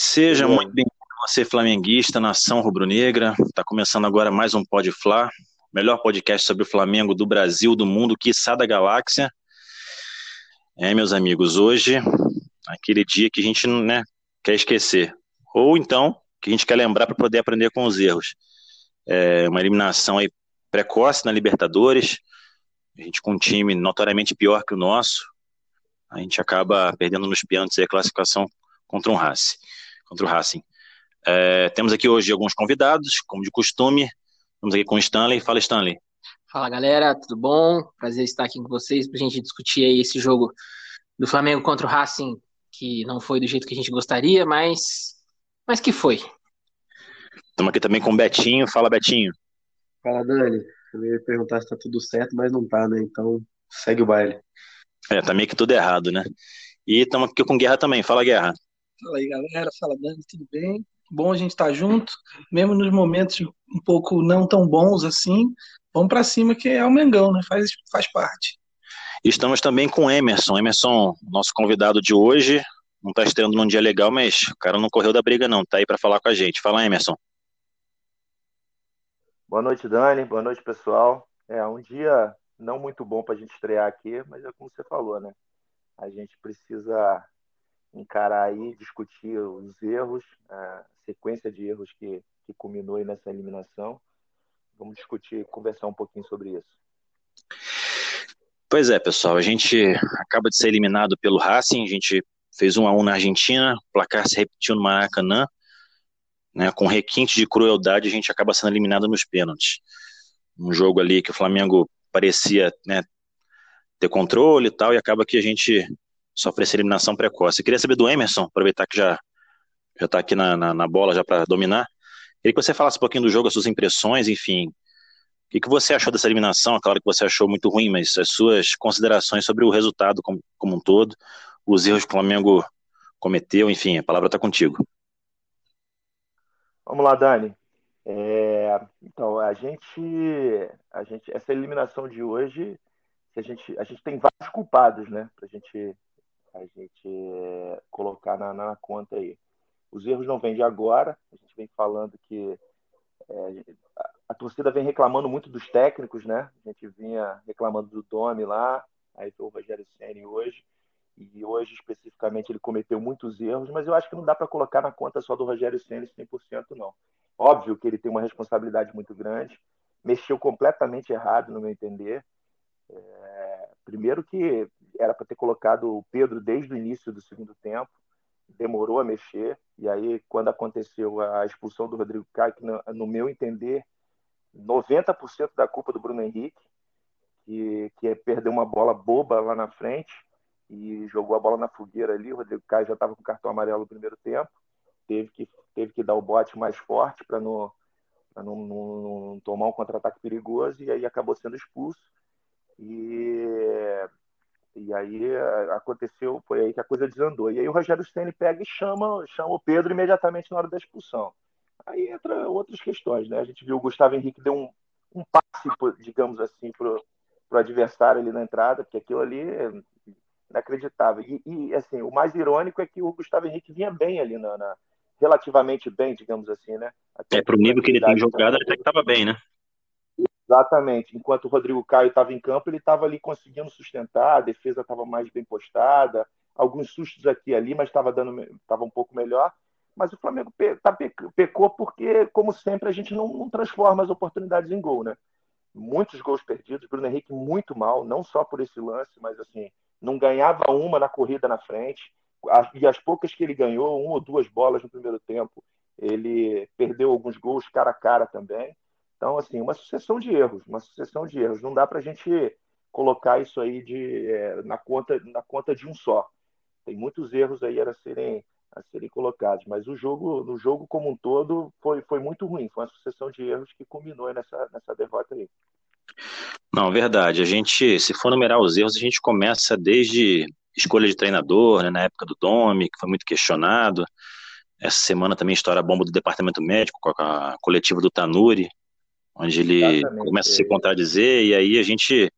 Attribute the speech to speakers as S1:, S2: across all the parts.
S1: Seja Bom. muito bem-vindo você, flamenguista, nação rubro-negra. Está começando agora mais um Pode Fla, melhor podcast sobre o Flamengo do Brasil, do mundo, quiçá da galáxia. É, meus amigos, hoje, aquele dia que a gente né, quer esquecer, ou então que a gente quer lembrar para poder aprender com os erros. É uma eliminação aí precoce na Libertadores, a gente com um time notoriamente pior que o nosso, a gente acaba perdendo nos pênaltis a classificação contra um Racing. Contra o Racing. É, temos aqui hoje alguns convidados, como de costume. Estamos aqui com o Stanley. Fala, Stanley.
S2: Fala, galera. Tudo bom? Prazer estar aqui com vocês para a gente discutir aí esse jogo do Flamengo contra o Racing, que não foi do jeito que a gente gostaria, mas, mas que foi.
S1: Estamos aqui também com o Betinho. Fala, Betinho.
S3: Fala, Dani. Eu ia perguntar se está tudo certo, mas não tá, né? Então, segue o baile.
S1: É, tá meio que tudo errado, né? E estamos aqui com Guerra também. Fala, Guerra.
S4: Fala aí, galera. Fala, Dani. Tudo bem? Bom a gente estar tá junto, mesmo nos momentos um pouco não tão bons assim. Vamos para cima, que é o Mengão, né? Faz, faz parte.
S1: Estamos também com Emerson. Emerson, nosso convidado de hoje. Não está estreando num dia legal, mas o cara não correu da briga, não. Tá aí para falar com a gente. Fala, Emerson.
S5: Boa noite, Dani. Boa noite, pessoal. É um dia não muito bom para a gente estrear aqui, mas é como você falou, né? A gente precisa encarar aí, discutir os erros, a sequência de erros que, que culminou aí nessa eliminação. Vamos discutir, conversar um pouquinho sobre isso.
S1: Pois é, pessoal, a gente acaba de ser eliminado pelo Racing, a gente fez um a um na Argentina, o placar se repetiu no Maracanã, né, com requinte de crueldade, a gente acaba sendo eliminado nos pênaltis. Um jogo ali que o Flamengo parecia né, ter controle e tal, e acaba que a gente sofre essa eliminação precoce. Eu queria saber do Emerson, aproveitar que já já está aqui na, na, na, bola já para dominar. Queria que você falasse um pouquinho do jogo, as suas impressões, enfim. O que, que você achou dessa eliminação? É claro que você achou muito ruim, mas as suas considerações sobre o resultado como, como um todo, os erros que o Flamengo cometeu, enfim, a palavra está contigo.
S5: Vamos lá, Dani. É, então, a gente, a gente, essa eliminação de hoje, a gente, a gente tem vários culpados, né, para a gente, a gente é, colocar na, na, conta aí. Os erros não vêm de agora, a gente vem falando que é, a, torcida vem reclamando muito dos técnicos, né? A gente vinha reclamando do Domi lá, aí foi o Rogério Ceni hoje e hoje especificamente ele cometeu muitos erros, mas eu acho que não dá para colocar na conta só do Rogério Ceni 100% não. Óbvio que ele tem uma responsabilidade muito grande, mexeu completamente errado no meu entender. É, primeiro que era para ter colocado o Pedro desde o início do segundo tempo, demorou a mexer, e aí quando aconteceu a expulsão do Rodrigo Caio, que no, no meu entender, 90% da culpa do Bruno Henrique, que, que é perder uma bola boba lá na frente, e jogou a bola na fogueira ali. O Rodrigo Caio já estava com cartão amarelo no primeiro tempo, teve que, teve que dar o bote mais forte para não, não, não, não, tomar um contra-ataque perigoso e aí acabou sendo expulso. E, e aí eh, aconteceu, foi aí que a coisa desandou. E aí o Rogério Ceni pega e chama, chama o Pedro imediatamente na hora da expulsão. Aí entra outras questões, né? A gente viu o Gustavo Henrique deu um, um passe, digamos assim, para o adversário ali na entrada, porque aquilo ali inacreditável. E, e, assim, o mais irônico é que o Gustavo Henrique vinha bem ali, na, na relativamente bem, digamos assim, né?
S1: Até é, para o nível que ele tem jogado, até que estava bem, né?
S5: Exatamente. Enquanto o Rodrigo Caio estava em campo, ele estava ali conseguindo sustentar, a defesa estava mais bem postada, alguns sustos aqui e ali, mas estava dando, estava um pouco melhor. Mas o Flamengo pe, tá, pecou porque, como sempre, a gente não, não transforma as oportunidades em gol, né? Muitos gols perdidos, Bruno Henrique muito mal, não só por esse lance, mas assim, não ganhava uma na corrida na frente, e as poucas que ele ganhou, uma ou duas bolas no primeiro tempo, ele perdeu alguns gols cara a cara também. Então, assim, uma sucessão de erros, uma sucessão de erros. Não dá para a gente colocar isso aí de, é, na, conta, na conta de um só. Tem muitos erros aí a serem, a serem colocados, mas o jogo, no jogo como um todo, foi, foi muito ruim. Foi uma sucessão de erros que culminou nessa, nessa derrota aí.
S1: Não, verdade. A gente, se for numerar os erros, a gente começa desde escolha de treinador, né, na época do Domi, que foi muito questionado. Essa semana também a bomba do departamento médico com a coletiva do Tanuri, onde ele Exatamente. começa a se contradizer, e aí a gente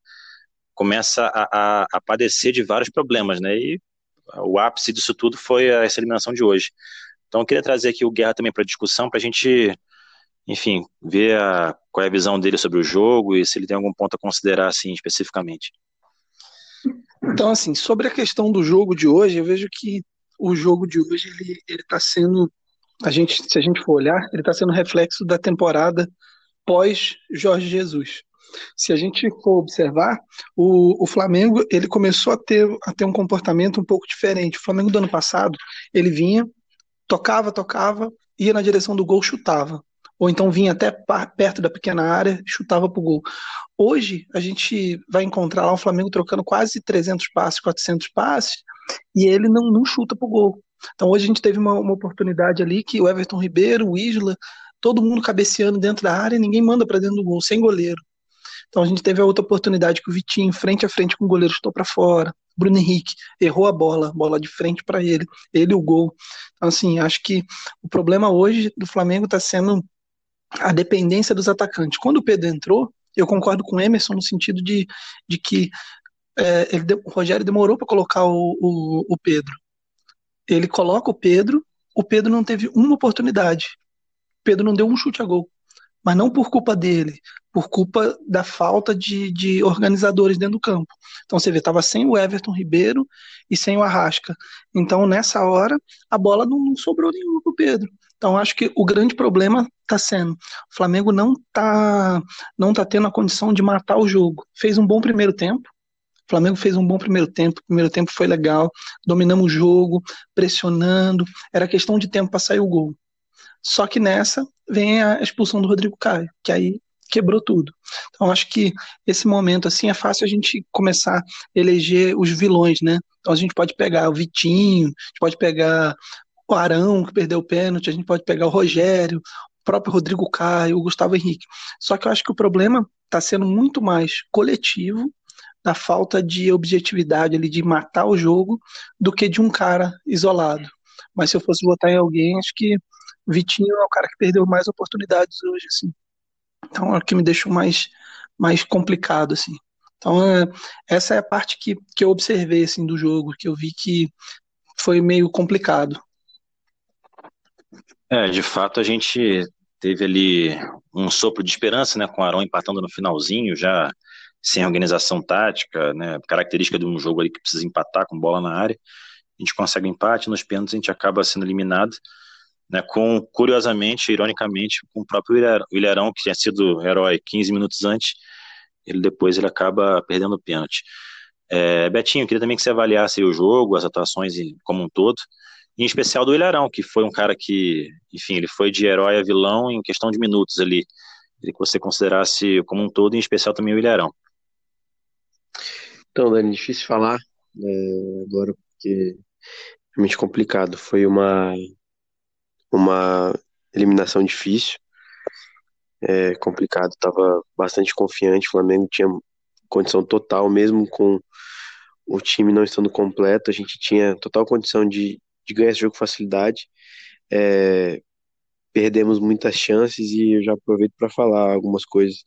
S1: começa a, a, a, padecer de vários problemas, né? E o ápice disso tudo foi essa eliminação de hoje. Então, eu queria trazer aqui o Guerra também para discussão, para a gente, enfim, ver a, qual é a visão dele sobre o jogo e se ele tem algum ponto a considerar, assim, especificamente.
S4: Então, assim, sobre a questão do jogo de hoje, eu vejo que o jogo de hoje ele está sendo, a gente, se a gente for olhar, ele está sendo reflexo da temporada pós Jorge Jesus. Se a gente for observar, o, o Flamengo ele começou a ter, a ter um comportamento um pouco diferente. O Flamengo do ano passado ele vinha, tocava, tocava, ia na direção do gol, chutava ou então vinha até perto da pequena área, chutava para o gol. Hoje a gente vai encontrar lá o Flamengo trocando quase 300 passes, 400 passes, e ele não, não chuta para o gol. Então hoje a gente teve uma, uma, oportunidade ali que o Everton Ribeiro, o Isla, todo mundo cabeceando dentro da área, ninguém manda para dentro do gol, sem goleiro. Então a gente teve a outra oportunidade que o Vitinho, frente a frente com o goleiro, chutou para fora. Bruno Henrique errou a bola, bola de frente para ele, ele o gol. Então, assim, acho que o problema hoje do Flamengo está sendo a dependência dos atacantes. Quando o Pedro entrou, eu concordo com o Emerson no sentido de, de que é, ele, o Rogério demorou para colocar o, o, o Pedro. Ele coloca o Pedro, o Pedro não teve uma oportunidade. Pedro não deu um chute a gol. Mas não por culpa dele, por culpa da falta de, de organizadores dentro do campo. Então você vê, estava sem o Everton Ribeiro e sem o Arrasca. Então nessa hora, a bola não, não sobrou nenhuma para o Pedro. Então acho que o grande problema está sendo, o Flamengo não está não tá tendo a condição de matar o jogo. Fez um bom primeiro tempo, o Flamengo fez um bom primeiro tempo, o primeiro tempo foi legal, dominamos o jogo, pressionando, era questão de tempo para sair o gol. Só que nessa vem a expulsão do Rodrigo Caio, que aí quebrou tudo. Então acho que esse momento assim é fácil a gente começar a eleger os vilões, né? Então a gente pode pegar o Vitinho, a gente pode pegar o Arão, que perdeu o pênalti, a gente pode pegar o Rogério, o próprio Rodrigo Caio, o Gustavo Henrique. Só que eu acho que o problema está sendo muito mais coletivo, da falta de objetividade ali, de matar o jogo, do que de um cara isolado. Mas se eu fosse votar em alguém, acho que Vitinho é o cara que perdeu mais oportunidades hoje, assim. Então é o que me deixou mais, mais complicado, assim. Então, é, essa é a parte que, que eu observei assim, do jogo, que eu vi que foi meio complicado.
S1: É, de fato a gente teve ali um sopro de esperança, né, com o Arão empatando no finalzinho, já sem organização tática, né, característica de um jogo ali que precisa empatar com bola na área. A gente consegue empate, nos pênaltis a gente acaba sendo eliminado, né, com, curiosamente, ironicamente, com o próprio Ilharão, que tinha sido herói 15 minutos antes, ele depois ele acaba perdendo o pênalti. É, Betinho, queria também que você avaliasse o jogo, as atuações como um todo, em especial do Ilharão, que foi um cara que, enfim, ele foi de herói a vilão em questão de minutos ali. Queria que você considerasse como um todo, em especial também o Ilharão.
S3: Então, Dani, difícil falar é, agora, porque é realmente complicado. Foi uma, uma eliminação difícil, é, complicado. Estava bastante confiante, o Flamengo tinha condição total, mesmo com o time não estando completo, a gente tinha total condição de, de ganhar esse jogo com facilidade. É, perdemos muitas chances e eu já aproveito para falar algumas coisas.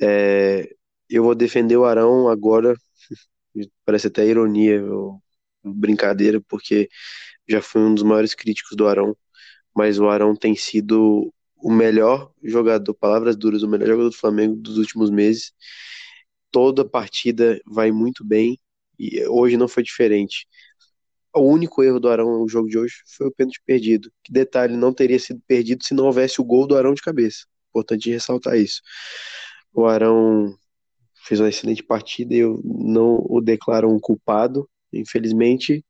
S3: É, eu vou defender o Arão agora, parece até ironia ou brincadeira, porque já fui um dos maiores críticos do Arão, mas o Arão tem sido o melhor jogador, palavras duras, o melhor jogador do Flamengo dos últimos meses. Toda partida vai muito bem e hoje não foi diferente. O único erro do Arão no jogo de hoje foi o pênalti perdido. Que detalhe, não teria sido perdido se não houvesse o gol do Arão de cabeça. Importante ressaltar isso. O Arão fez uma excelente partida e eu não o declaro um culpado. Infelizmente,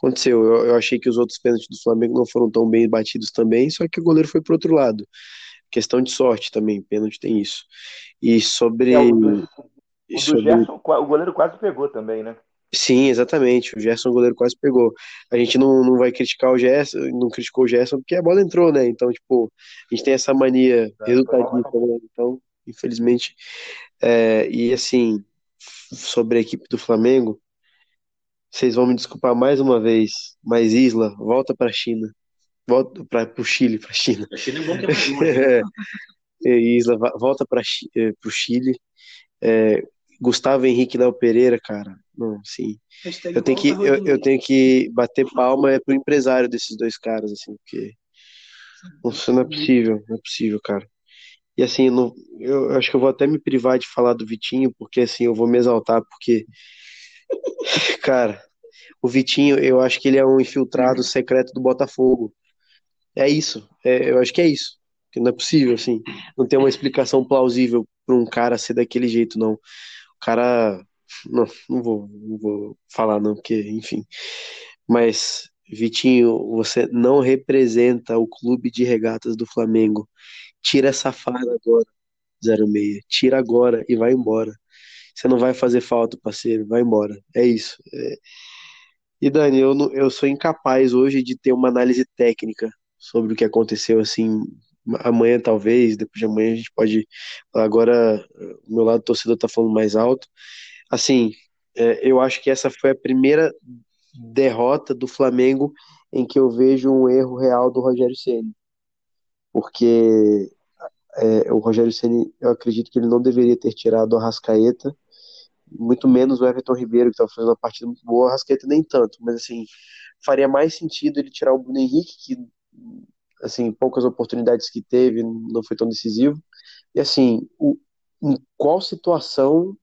S3: aconteceu. Eu, eu achei que os outros pênaltis do Flamengo não foram tão bem batidos também, só que o goleiro foi para outro lado. Questão de sorte também, pênalti tem isso. E sobre. É, o do, o
S5: sobre... Gerson, o goleiro quase pegou também, né?
S3: Sim, exatamente. O Gerson, o goleiro, quase pegou. A gente não, não vai criticar o Gerson, não criticou o Gerson porque a bola entrou, né? Então, tipo, a gente tem essa mania resultadista, né? Então, infelizmente. É, e assim, sobre a equipe do Flamengo, vocês vão me desculpar mais uma vez, mas Isla, volta para a China. Volta para o Chile, para a China. A China é bom que é, é Isla, volta para o Chile. É, Gustavo Henrique Léo Pereira, cara, não, sim. Eu tenho, que, eu, eu, tenho que bater palma é pro empresário desses dois caras, assim, porque isso não é possível, não é possível, cara. E assim, eu, não, eu acho que eu vou até me privar de falar do Vitinho, porque assim, eu vou me exaltar, porque, cara, o Vitinho, eu acho que ele é um infiltrado secreto do Botafogo. É isso, é, eu acho que é isso. Que não é possível, assim, não tem uma explicação plausível para um cara ser daquele jeito, não. O cara, não, não vou, não vou falar não, porque, enfim. Mas, Vitinho, você não representa o clube de regatas do Flamengo. Tira essa farda agora, 06. Tira agora e vai embora. Você não vai fazer falta, parceiro. Vai embora. É isso. É... E Dani, eu, eu sou incapaz hoje de ter uma análise técnica sobre o que aconteceu assim. Amanhã, talvez, depois de amanhã, a gente pode. Agora, o meu lado torcedor tá falando mais alto. Assim, é, eu acho que essa foi a primeira derrota do Flamengo em que eu vejo um erro real do Rogério Ceni, porque é, o Rogério Ceni, eu acredito que ele não deveria ter tirado o Arrascaeta, muito menos o Everton Ribeiro que estava fazendo uma partida muito boa, o Arrascaeta nem tanto, mas assim faria mais sentido ele tirar o Bruno Henrique que assim poucas oportunidades que teve não foi tão decisivo e assim o, em qual situação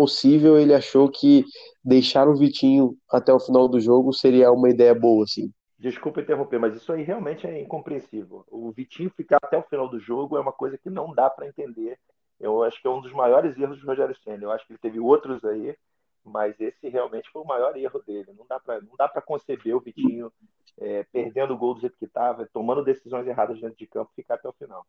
S3: possível ele achou que deixar o Vitinho até o final do jogo seria uma ideia boa, assim.
S5: Desculpa interromper, mas isso aí realmente é incompreensível. O Vitinho ficar até o final do jogo é uma coisa que não dá para entender. Eu acho que é um dos maiores erros do Rogério Senna. Eu acho que ele teve outros aí, mas esse realmente foi o maior erro dele. Não dá para não dá para conceber o Vitinho é, perdendo o gol do jeito que estava, tomando decisões erradas dentro de campo, ficar até o final.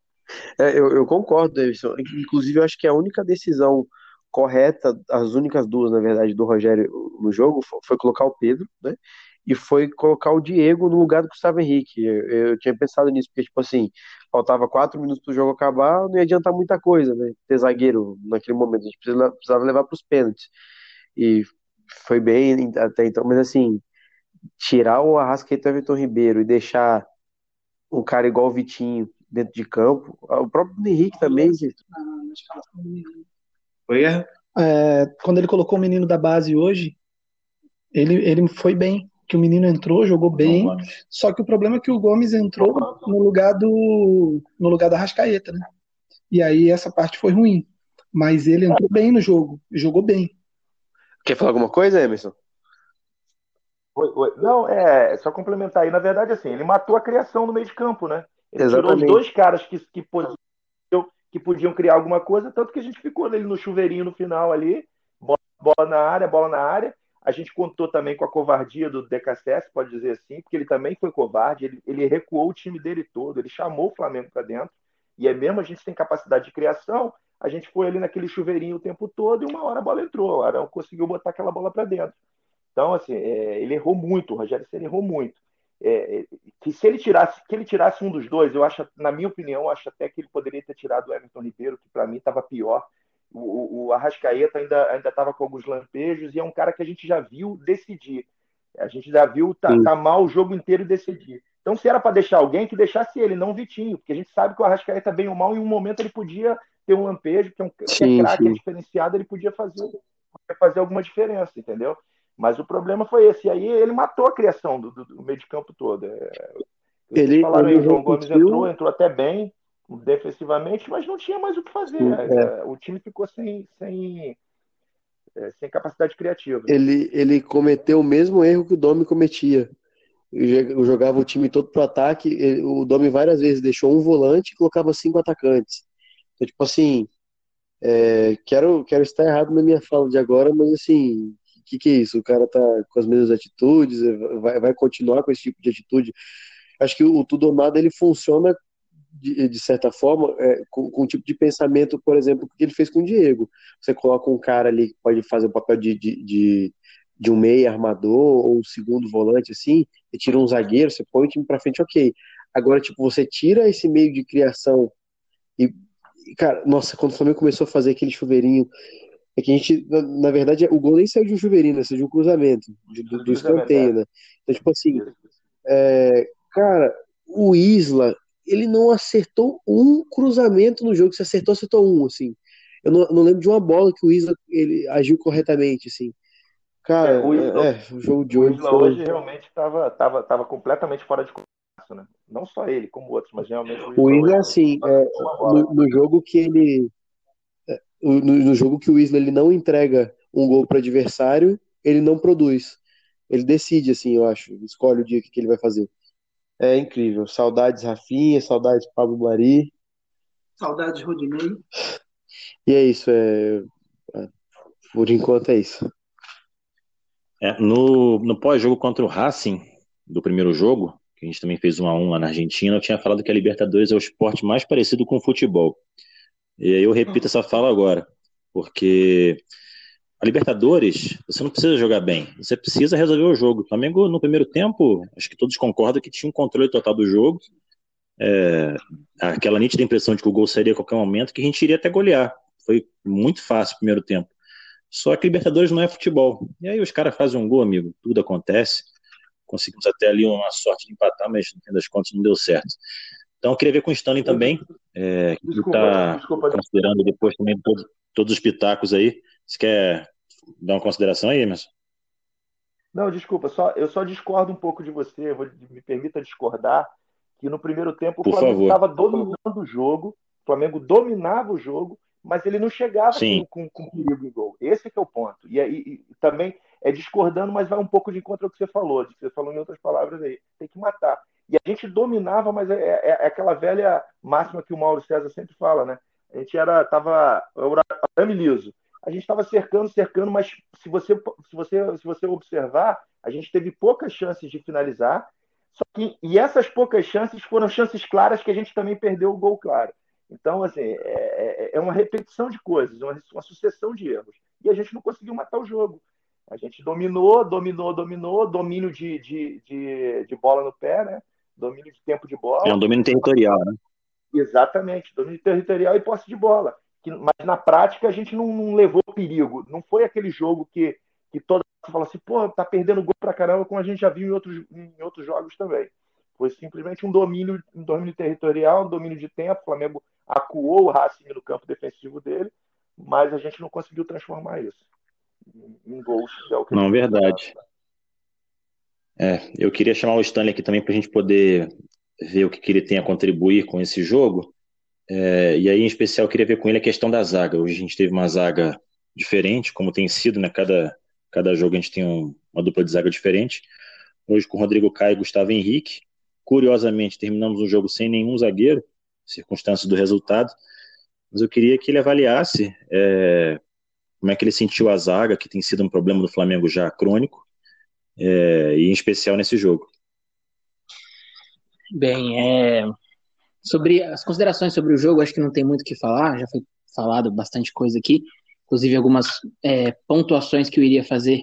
S3: É, eu, eu concordo, Davidson. Inclusive, eu acho que a única decisão correta, as únicas duas, na verdade, do Rogério no jogo foi colocar o Pedro, né? E foi colocar o Diego no lugar do Gustavo Henrique. Eu, eu tinha pensado nisso, porque, tipo assim, faltava quatro minutos para o jogo acabar, não ia adiantar muita coisa, né? Ter zagueiro naquele momento, a gente precisava, precisava levar para os pênaltis. E foi bem até então, mas assim, tirar o Arrascaeta e o Everton Ribeiro e deixar um cara igual o Vitinho dentro de campo, o próprio Henrique também, gente.
S4: Foi é, quando ele colocou o menino da base hoje, ele, ele foi bem. Que o menino entrou, jogou bem. Só que o problema é que o Gomes entrou no lugar do no lugar da Rascaeta, né? E aí essa parte foi ruim. Mas ele entrou bem no jogo, jogou bem.
S3: Quer falar alguma coisa, Emerson?
S5: Oi, oi. Não, é só complementar aí. Na verdade, assim, ele matou a criação no meio de campo, né? Ele Exatamente. tirou os dois caras que, que podiam que podiam criar alguma coisa, tanto que a gente ficou ali no chuveirinho no final ali, bola, bola na área, bola na área. A gente contou também com a covardia do DKSS, pode dizer assim, porque ele também foi covarde, ele, ele recuou o time dele todo, ele chamou o Flamengo para dentro, e é mesmo a gente tem capacidade de criação, a gente foi ali naquele chuveirinho o tempo todo e uma hora a bola entrou, o Arão conseguiu botar aquela bola para dentro. Então, assim, é, ele errou muito, o Rogério Senna errou muito é, é, que se ele tirasse que ele tirasse um dos dois, eu acho, na minha opinião, acho até que ele poderia ter tirado o Everton Ribeiro, que para mim estava pior. O, o, Arrascaeta ainda ainda estava com alguns lampejos e é um cara que a gente já viu decidir. A gente já viu tá, tá mal o jogo inteiro decidir. Então, se era para deixar alguém, que deixasse ele, não o Vitinho, porque a gente sabe que o Arrascaeta, bem ou mal, em um momento ele podia ter um lampejo, que é um sim, é craque, é diferenciado, ele podia fazer, podia fazer alguma diferença, entendeu? Mas o problema foi esse. E aí ele matou a criação do, do, do meio de campo todo. É, ele, falaram aí, o João Gomes entrou, entrou até bem defensivamente, mas não tinha mais o que fazer. É. é. O time ficou sem, sem, é, sem capacidade criativa.
S3: Ele, ele cometeu o mesmo erro que o Domi cometia. Eu jogava o time todo pro ataque. O Domi várias vezes deixou um volante e colocava cinco atacantes. Então, tipo assim, é, quero, quero estar errado na minha fala de agora, mas assim, que, que é isso? O cara tá com as mesmas atitudes, vai, vai continuar com esse tipo de atitude. Acho que o tudo ou nada ele funciona de, de certa forma é, com, com um tipo de pensamento, por exemplo, que ele fez com o Diego. Você coloca um cara ali que pode fazer o papel de, de, de, de um meia armador ou um segundo volante assim, e tira um zagueiro, você põe o time para frente, ok. Agora, tipo, você tira esse meio de criação e, cara, nossa, quando o Flamengo começou a fazer aquele chuveirinho é que a gente, na, na verdade, o gol nem saiu de um chuveirinho, né? Saiu de um cruzamento, de, do, do escanteio, né? Então, tipo assim, é, cara, o Isla, ele não acertou um cruzamento no jogo, se acertou, acertou um, assim. Eu não, não lembro de uma bola que o Isla ele agiu corretamente, assim. Cara, é, o, Isla, é, o jogo de hoje. O
S5: Isla foi... hoje realmente estava tava, tava completamente fora de compasso, né? Não só ele, como outros, mas realmente
S3: o Isla. O Isla, assim, é, no, no, jogo que ele. É, no, no, jogo que o Isla ele não entrega um gol para adversário, ele não produz. Ele decide, assim, eu acho. Escolhe o dia que, que ele vai fazer. É incrível. Saudades Rafinha, saudades Pablo Mari.
S4: Saudades Rodinei.
S3: E é isso. É... é por enquanto é isso.
S1: É, no no pós-jogo contra o Racing, do primeiro jogo, que a gente também fez um a um lá na Argentina, eu tinha falado que a Libertadores é o esporte mais parecido com o futebol. E aí eu repito essa fala agora, porque a Libertadores, você não precisa jogar bem, você precisa resolver o jogo. O Flamengo, no primeiro tempo, acho que todos concordam que tinha um controle total do jogo. É, aquela nítida impressão de que o gol sairia a qualquer momento, que a gente iria até golear. Foi muito fácil o primeiro tempo. Só que Libertadores não é futebol. E aí os caras fazem um gol, amigo, tudo acontece. Conseguimos até ali uma sorte de empatar, mas no fim das contas não deu certo. Então, eu queria ver com o Stanley também, é, que está considerando depois também todo, todos os pitacos aí. Você quer dar uma consideração aí, Emerson?
S5: Não, desculpa, só, eu só discordo um pouco de você, vou, me permita discordar, que no primeiro tempo o Por Flamengo estava dominando o jogo, o Flamengo dominava o jogo, mas ele não chegava com, com, com, perigo em gol. Esse que é o ponto. E, e, e, também é discordando, mas vai um pouco de encontro ao que você falou, de que você falou em outras palavras aí. Tem que matar. E a gente dominava, mas é, é, é aquela velha máxima que o Mauro César sempre fala, né? A gente era, tava, arame liso. A gente estava cercando, cercando, mas se você, se você, se você observar, a gente teve poucas chances de finalizar. Só que, e essas poucas chances foram chances claras que a gente também perdeu o gol claro. Então, assim, é, é, é uma repetição de coisas, uma, uma sucessão de erros. E a gente não conseguiu matar o jogo. A gente dominou, dominou, dominou, domínio de, de, de, de, bola no pé, né? Domínio de tempo de bola.
S1: É um domínio territorial, né?
S5: Exatamente, domínio territorial e posse de bola. Que, mas na prática a gente não, não, levou perigo. Não foi aquele jogo que, que toda você fala assim, pô, tá perdendo gol pra caramba, como a gente já viu em outros, em outros jogos também. Foi simplesmente um domínio, um domínio territorial, um domínio de tempo. O Flamengo acuou o Racing no campo defensivo dele, mas a gente não conseguiu transformar isso em gols.
S1: É não, verdade. É, eu queria chamar o Stanley aqui também para a gente poder ver o que, que, ele tem a contribuir com esse jogo. É, e aí, em especial, queria ver com ele a questão da zaga. Hoje a gente teve uma zaga diferente, como tem sido, né? Cada, cada jogo a gente tem um, uma dupla de zaga diferente. Hoje com Rodrigo Caio e Gustavo Henrique. Curiosamente, terminamos um jogo sem nenhum zagueiro circunstâncias do resultado, mas eu queria que ele avaliasse é, como é que ele sentiu a zaga, que tem sido um problema do Flamengo já crônico, é, e em especial nesse jogo.
S2: Bem, é, sobre as considerações sobre o jogo, acho que não tem muito o que falar, já foi falado bastante coisa aqui, inclusive algumas é, pontuações que eu iria fazer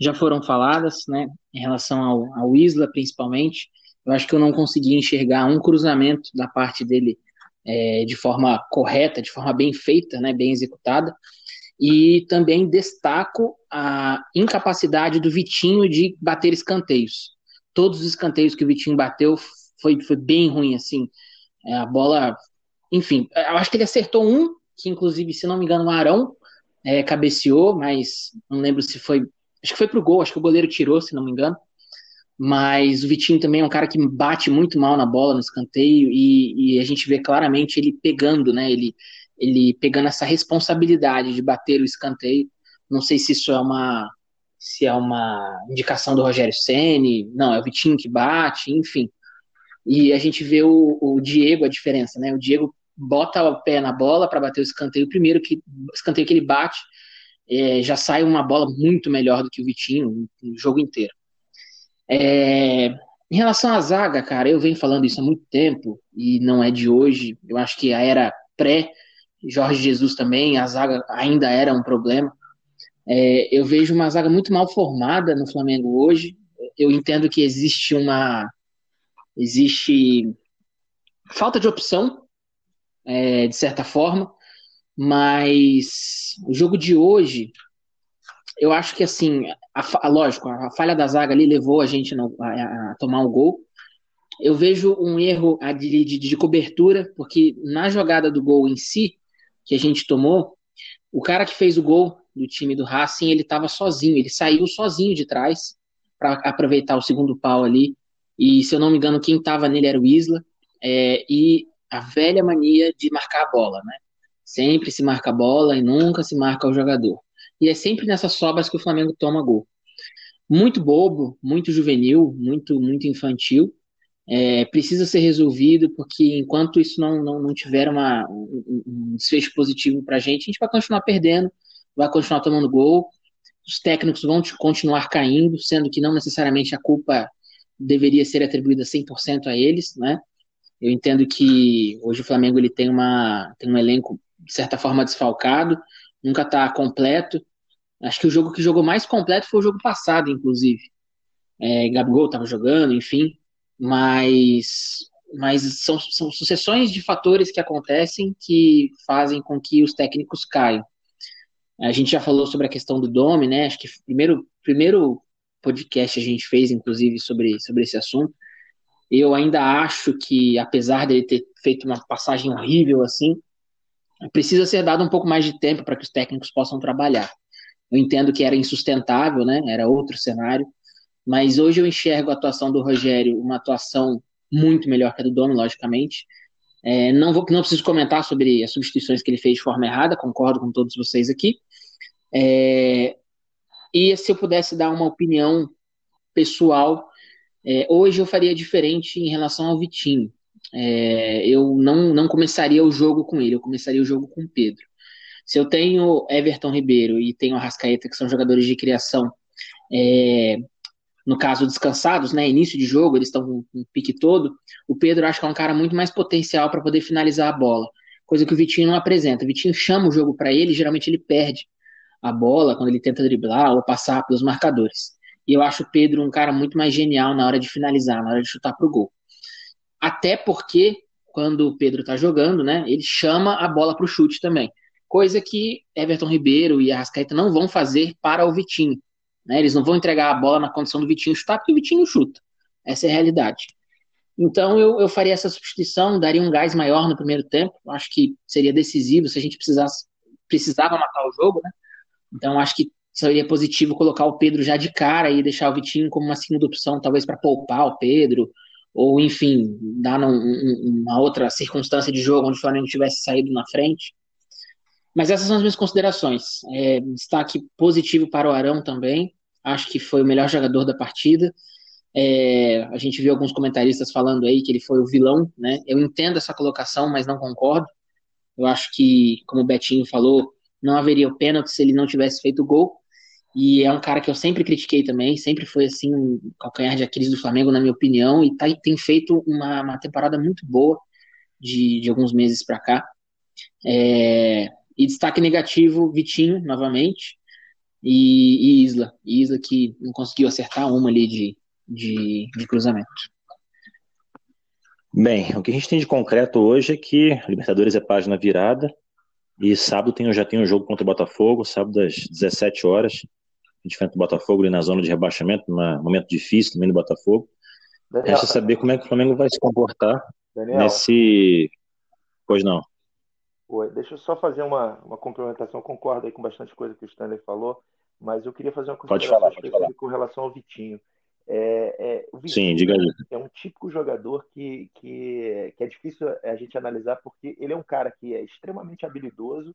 S2: já foram faladas, né, em relação ao, ao Isla, principalmente. Eu acho que eu não consegui enxergar um cruzamento da parte dele é, de forma correta, de forma bem feita, né, bem executada. E também destaco a incapacidade do Vitinho de bater escanteios. Todos os escanteios que o Vitinho bateu foi, foi bem ruim, assim. É, a bola, enfim, eu acho que ele acertou um, que inclusive, se não me engano, o Arão é, cabeceou, mas não lembro se foi. Acho que foi pro gol, acho que o goleiro tirou, se não me engano mas o Vitinho também é um cara que bate muito mal na bola no escanteio e, e, a gente vê claramente ele pegando, né? Ele, ele pegando essa responsabilidade de bater o escanteio. Não sei se isso é uma se é uma indicação do Rogério Ceni, não é o Vitinho que bate, enfim. E a gente vê o, o Diego a diferença, né? O Diego bota o pé na bola para bater o escanteio. Primeiro que escanteio que ele bate é, já sai uma bola muito melhor do que o Vitinho no jogo inteiro. É, em relação à zaga, cara, eu venho falando isso há muito tempo e não é de hoje. Eu acho que a era pré Jorge Jesus também, a zaga ainda era um problema. É, eu vejo uma zaga muito mal formada no Flamengo hoje. Eu entendo que existe uma existe falta de opção, é, de certa forma, mas o jogo de hoje eu acho que assim, a, a, lógico, a falha da zaga ali levou a gente no, a, a, tomar um gol. Eu vejo um erro de, de, de, cobertura, porque na jogada do gol em si, que a gente tomou, O cara que fez o gol do time do Racing, ele estava sozinho, ele saiu sozinho de trás para aproveitar o segundo pau ali. E se eu não me engano, quem estava nele era o Isla. É, e a velha mania de marcar a bola, né? Sempre se marca a bola e nunca se marca o jogador. E é sempre nessas sobras que o Flamengo toma gol. Muito bobo, muito juvenil, muito, muito infantil. É, precisa ser resolvido, porque enquanto isso não, não, não tiver uma, um, um desfecho positivo para a gente, a gente vai continuar perdendo, vai continuar tomando gol, os técnicos vão continuar caindo, sendo que não necessariamente a culpa deveria ser atribuída 100% a eles, né? Eu entendo que hoje o Flamengo ele tem, uma, tem um elenco, de certa forma, desfalcado, nunca está completo. Acho que o jogo que jogou mais completo foi o jogo passado, inclusive. É, Gabigol estava jogando, enfim, mas, mas são, são sucessões de fatores que acontecem que fazem com que os técnicos caiam. A gente já falou sobre a questão do Dome, né? Acho que primeiro primeiro podcast a gente fez, inclusive, sobre, sobre esse assunto. Eu ainda acho que, apesar dele ter feito uma passagem horrível assim, precisa ser dado um pouco mais de tempo para que os técnicos possam trabalhar. Eu entendo que era insustentável, né? Era outro cenário, mas hoje eu enxergo a atuação do Rogério uma atuação muito melhor que a do Dono, logicamente. É, não, vou, não preciso comentar sobre as substituições que ele fez de forma errada, concordo com todos vocês aqui. É, e se eu pudesse dar uma opinião pessoal é, hoje eu faria diferente em relação ao Vitinho. É, eu não, não começaria o jogo com ele, eu começaria o jogo com o Pedro. Se eu tenho Everton Ribeiro e tenho Arrascaeta, que são jogadores de criação, é, no caso descansados, né, início de jogo, eles estão com um pique todo, o Pedro acho que é um cara muito mais potencial para poder finalizar a bola, coisa que o Vitinho não apresenta. O Vitinho chama o jogo para ele, geralmente ele perde a bola quando ele tenta driblar ou passar pelos marcadores. E eu acho o Pedro um cara muito mais genial na hora de finalizar, na hora de chutar pro gol. Até porque, quando o Pedro tá jogando, né, ele chama a bola pro chute também. Coisa que Everton Ribeiro e Arrascaeta não vão fazer para o Vitinho. Né? Eles não vão entregar a bola na condição do Vitinho chutar, porque o Vitinho chuta. Essa é a realidade. Então eu, eu faria essa substituição, daria um gás maior no primeiro tempo. Acho que seria decisivo se a gente precisasse precisava matar o jogo, né? Então acho que seria positivo colocar o Pedro já de cara e deixar o Vitinho como uma segunda opção, talvez para poupar o Pedro, ou enfim, dar um, uma outra circunstância de jogo onde o Flamengo tivesse saído na frente. Mas essas são as minhas considerações. É, destaque positivo para o Arão também. Acho que foi o melhor jogador da partida. É, a gente viu alguns comentaristas falando aí que ele foi o vilão, né? Eu entendo essa colocação, mas não concordo. Eu acho que, como o Betinho falou, não haveria o pênalti se ele não tivesse feito o gol. E é um cara que eu sempre critiquei também, sempre foi assim, um calcanhar de Aquiles do Flamengo, na minha opinião, e tá, tem feito uma, uma temporada muito boa de, de alguns meses para cá. É, e destaque negativo, Vitinho, novamente, e, e, Isla. Isla que não conseguiu acertar uma ali de, de, de cruzamento.
S1: Bem, o que a gente tem de concreto hoje é que Libertadores é página virada, e sábado tem, já tem um jogo contra o Botafogo, sábado às 17 horas diferente do Botafogo ali na zona de rebaixamento, num momento difícil também do Botafogo. Daniel, Resta saber como é que o Flamengo vai se comportar Daniel, nesse. Pois não.
S5: Oi, deixa eu só fazer uma, uma complementação. Concordo aí com bastante coisa que o Stanley falou, mas eu queria fazer uma
S1: consideração
S5: específica com relação ao Vitinho. É, é, o Vitinho
S1: Sim, diga aí.
S5: é um típico jogador que, que, que é difícil a gente analisar, porque ele é um cara que é extremamente habilidoso,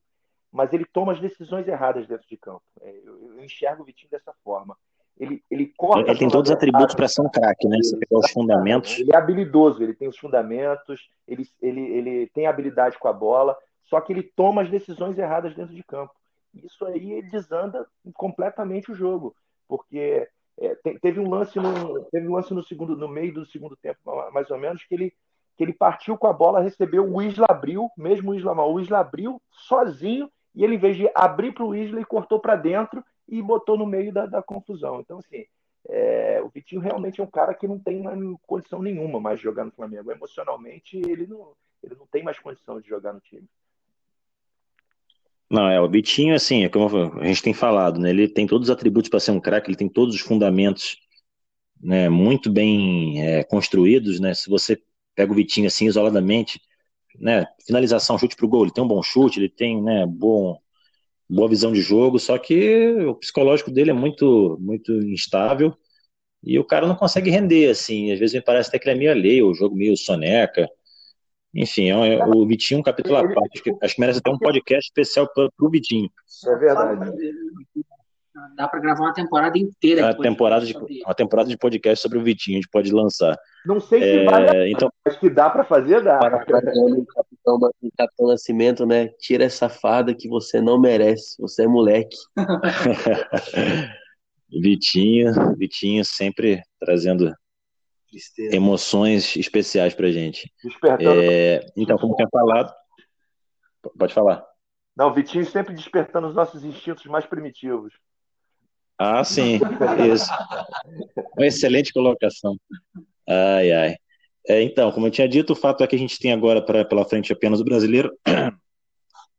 S5: mas ele toma as decisões erradas dentro de campo. É, eu, eu enxergo o Vitinho dessa forma. Ele, ele corta.
S1: Ele tem todos os atributos para ser um craque, né? Você pegar os fundamentos.
S5: Ele é habilidoso, ele tem os fundamentos, ele, ele, ele tem habilidade com a bola, só que ele toma as decisões erradas dentro de campo. Isso aí desanda completamente o jogo, porque é, teve um lance no teve um lance no segundo no meio do segundo tempo mais ou menos que ele que ele partiu com a bola recebeu o Isla abriu mesmo o Isla mal o Isla abriu sozinho e ele, em vez de abrir para o Weasley, cortou para dentro e botou no meio da, da confusão. Então, assim, é, o Vitinho realmente é um cara que não tem condição nenhuma mais de jogar no Flamengo. Emocionalmente, ele não, ele não tem mais condição de jogar no time.
S1: Não, é, o Vitinho, assim, é como a gente tem falado, né? Ele tem todos os atributos para ser um craque, ele tem todos os fundamentos né, muito bem é, construídos, né? Se você pega o Vitinho assim isoladamente, né, finalização, chute pro gol, ele tem um bom chute, ele tem, né, bom, boa visão de jogo, só que o psicológico dele é muito, muito instável e o cara não consegue render, assim. Às vezes me parece até que ele é meio alheio, o jogo meio soneca. Enfim, é, é o Vitinho um capítulo à parte. Acho que, acho que merece até um podcast especial para o Vitinho.
S5: É verdade.
S2: Dá para gravar uma temporada inteira.
S1: Uma temporada, de, uma temporada de podcast sobre o Vitinho, a gente pode lançar.
S5: Não sei se é, vai, então... mas que dá para fazer, dá. Para
S3: o Capitão, Capitão Nascimento, né? Tira essa farda que você não merece, você é moleque.
S1: Vitinho, Vitinho sempre trazendo Tristeza. emoções especiais pra gente. É, então, como tinha falado, pode falar.
S5: Não, Vitinho sempre despertando os nossos instintos mais primitivos.
S1: Ah, sim, isso. Uma excelente colocação. Ai, ai. É, então, como eu tinha dito, o fato é que a gente tem agora pra, pela frente apenas o brasileiro.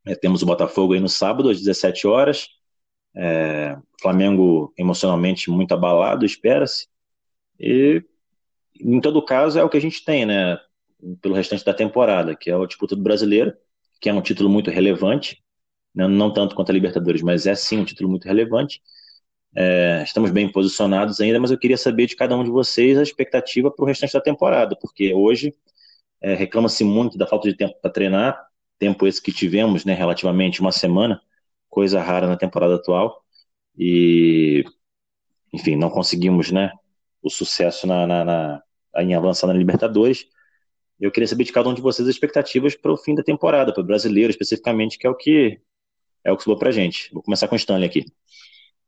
S1: É, temos o Botafogo aí no sábado, às 17 horas. É, Flamengo emocionalmente muito abalado, espera-se. E, em todo caso, é o que a gente tem, né? Pelo restante da temporada, que é o disputa do brasileiro, que é um título muito relevante, né? não tanto quanto a Libertadores, mas é sim um título muito relevante. É, estamos bem posicionados ainda, mas eu queria saber de cada um de vocês a expectativa para o restante da temporada, porque hoje é, reclama-se muito da falta de tempo para treinar, tempo esse que tivemos, né, relativamente uma semana, coisa rara na temporada atual, e enfim, não conseguimos, né, o sucesso na, na, na em avançar na Libertadores. Eu queria saber de cada um de vocês as expectativas para o fim da temporada, para o brasileiro especificamente, que é o que é o que sobrou para gente. Vou começar com o Stanley aqui.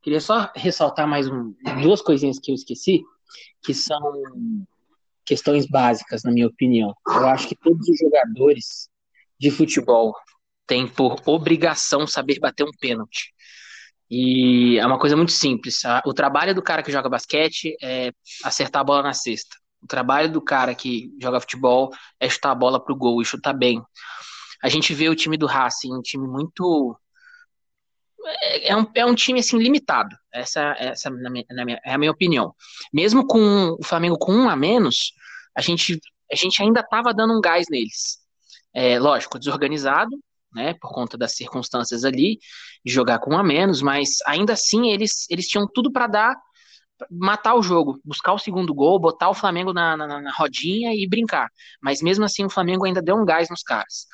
S2: Queria só ressaltar mais um, duas coisinhas que eu esqueci, que são questões básicas, na minha opinião. Eu acho que todos os jogadores de futebol têm por obrigação saber bater um pênalti. E é uma coisa muito simples. O trabalho do cara que joga basquete é acertar a bola na cesta. O trabalho do cara que joga futebol é chutar a bola pro gol e chutar bem. A gente vê o time do Racing, um time muito é, é um, é um time assim limitado. Essa, essa na minha, na minha, é a minha opinião. Mesmo com o Flamengo com um a menos, a gente, a gente ainda estava dando um gás neles. É, lógico, desorganizado, né, por conta das circunstâncias ali, de jogar com um a menos, mas ainda assim eles, eles tinham tudo para dar, matar o jogo, buscar o segundo gol, botar o Flamengo na, na, na rodinha e brincar. Mas mesmo assim o Flamengo ainda deu um gás nos caras.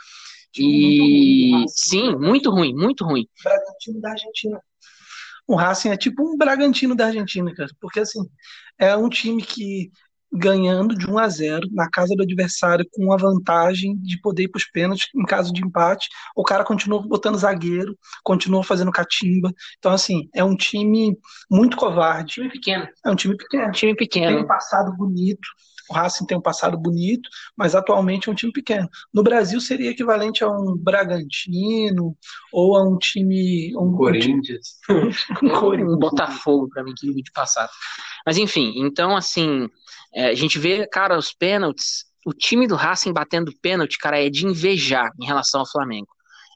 S2: E ruim, sim, muito ruim, muito ruim.
S4: Bragantino da Argentina. O Racing é tipo um Bragantino da Argentina, cara, porque assim, é um time que ganhando de 1 a 0 na casa do adversário com a vantagem de poder ir para os pênaltis em caso de empate, o cara continua botando zagueiro, continua fazendo catimba. Então assim, é um time muito covarde.
S2: Time pequeno.
S4: É um time pequeno. É
S2: um time pequeno.
S4: Tem um passado bonito, o Racing tem um passado bonito, mas atualmente é um time pequeno. No Brasil seria equivalente a um Bragantino ou a um time. Um
S3: Corinthians.
S2: Um, um Botafogo, para mim, que de passado. Mas enfim, então assim, é, a gente vê, cara, os pênaltis. O time do Racing batendo pênalti, cara, é de invejar em relação ao Flamengo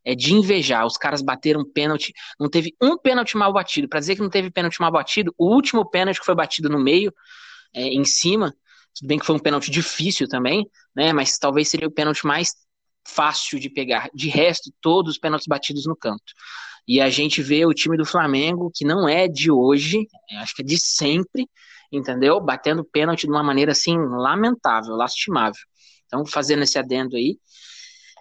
S2: é de invejar. Os caras bateram pênalti, não teve um pênalti mal batido. Para dizer que não teve pênalti mal batido, o último pênalti que foi batido no meio, é, em cima, tudo bem que foi um pênalti difícil também, né? Mas talvez seria o pênalti mais fácil de pegar. De resto, todos os pênaltis batidos no canto. E a gente vê o time do Flamengo, que não é de hoje, acho que é de sempre, entendeu? Batendo pênalti de uma maneira assim lamentável, lastimável. Então, fazendo esse adendo aí.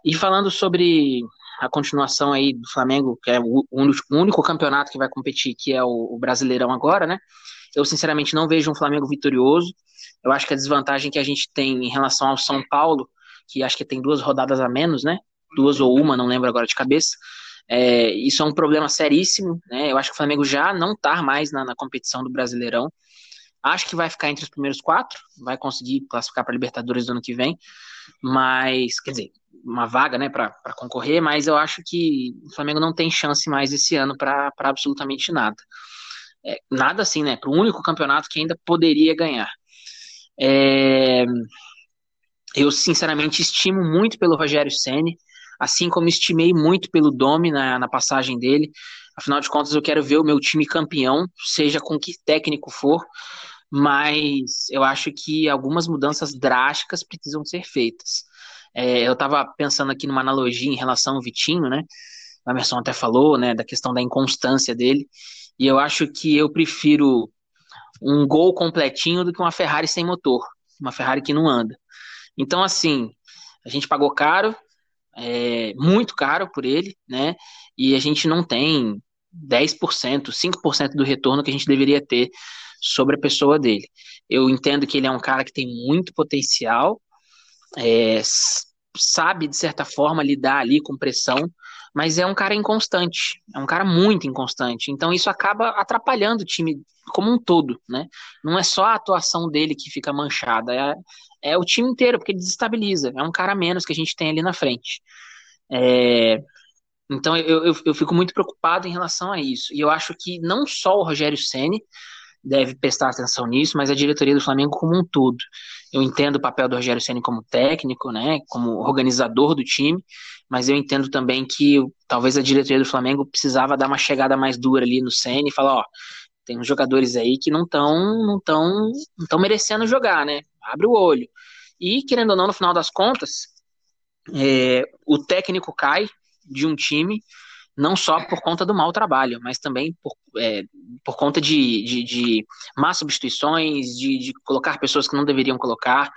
S2: E falando sobre a continuação aí do Flamengo, que é o único, campeonato que vai competir, que é o Brasileirão agora, né? Eu, sinceramente, não vejo um Flamengo vitorioso. Eu acho que a desvantagem que a gente tem em relação ao São Paulo, que acho que tem duas rodadas a menos, né? Duas ou uma, não lembro agora de cabeça. É, isso é um problema seríssimo, né? Eu acho que o Flamengo já não tá mais na, na competição do Brasileirão. Acho que vai ficar entre os primeiros quatro, vai conseguir classificar para Libertadores do ano que vem, mas, quer dizer, uma vaga, né, para concorrer, mas eu acho que o Flamengo não tem chance mais esse ano para absolutamente nada. É, nada assim, né, para o único campeonato que ainda poderia ganhar. É... Eu, sinceramente, estimo muito pelo Rogério Ceni, assim como estimei muito pelo Domi na, na passagem dele. Afinal de contas, eu quero ver o meu time campeão, seja com que técnico for, mas eu acho que algumas mudanças drásticas precisam ser feitas. É, eu estava pensando aqui numa analogia em relação ao Vitinho, né? o Emerson até falou, né, da questão da inconstância dele, e eu acho que eu prefiro um gol completinho do que uma Ferrari sem motor, uma Ferrari que não anda. Então, assim, a gente pagou caro, é, muito caro por ele, né? E a gente não tem 10%, 5% do retorno que a gente deveria ter sobre a pessoa dele. Eu entendo que ele é um cara que tem muito potencial, é, sabe, de certa forma, lidar ali com pressão, mas é um cara inconstante, é um cara muito inconstante. Então isso acaba atrapalhando o time como um todo, né? Não é só a atuação dele que fica manchada, é, é o time inteiro, porque ele desestabiliza. É um cara menos que a gente tem ali na frente. É, então eu, eu, eu, fico muito preocupado em relação a isso. E eu acho que não só o Rogério Ceni deve prestar atenção nisso, mas a diretoria do Flamengo como um todo. Eu entendo o papel do Rogério Ceni como técnico, né, como organizador do time, mas eu entendo também que talvez a diretoria do Flamengo precisava dar uma chegada mais dura ali no Ceni e falar, ó, tem uns jogadores aí que não estão não tão, não tão merecendo jogar, né? Abre o olho. E, querendo ou não, no final das contas, é, o técnico cai de um time não só por conta do mau trabalho, mas também por, é, por conta de, de, de más substituições, de, de, colocar pessoas que não deveriam colocar,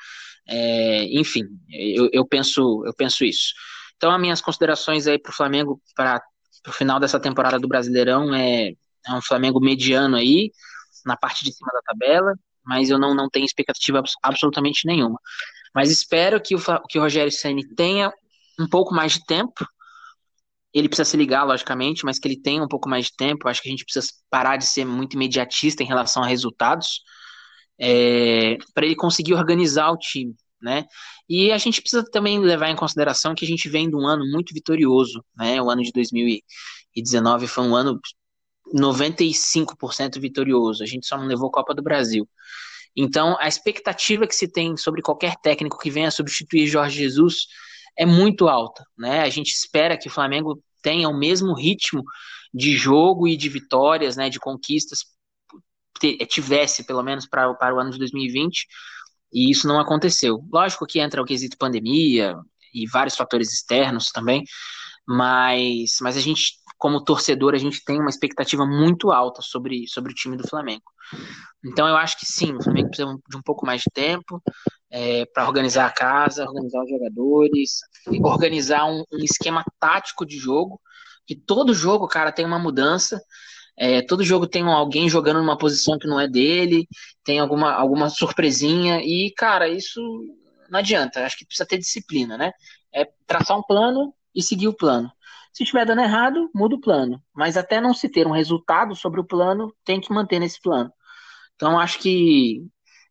S2: é, enfim, eu, eu, penso, eu penso isso. Então, as minhas considerações aí para o Flamengo para o final dessa temporada do Brasileirão é, é um Flamengo mediano aí, na parte de cima da tabela, mas eu não, não tenho expectativa absolutamente nenhuma. Mas espero que o, que o Rogério Senni tenha um pouco mais de tempo ele precisa se ligar, logicamente, mas que ele tenha um pouco mais de tempo. Acho que a gente precisa parar de ser muito imediatista em relação a resultados, é, para ele conseguir organizar o time, né? E a gente precisa também levar em consideração que a gente vem de um ano muito vitorioso, né? O ano de 2019 foi um ano 95% vitorioso. A gente só não levou Copa do Brasil. Então, a expectativa que se tem sobre qualquer técnico que venha substituir Jorge Jesus é muito alta, né? A gente espera que o Flamengo tenha o mesmo ritmo de jogo e de vitórias, né, de conquistas, tivesse pelo menos para, para o ano de 2020, e isso não aconteceu. Lógico que entra o quesito pandemia e vários fatores externos também, mas, mas a gente, como torcedor, a gente tem uma expectativa muito alta sobre, sobre o time do Flamengo. Então eu acho que sim, o Flamengo precisa de um pouco mais de tempo é, para organizar a casa, organizar os jogadores, organizar um, um, esquema tático de jogo, que todo jogo, cara, tem uma mudança. É, todo jogo tem alguém jogando numa posição que não é dele, tem alguma, alguma surpresinha, e, cara, isso não adianta. Acho que precisa ter disciplina, né? É traçar um plano e seguir o plano. Se estiver dando errado, muda o plano. Mas até não se ter um resultado sobre o plano, tem que manter nesse plano. Então, acho que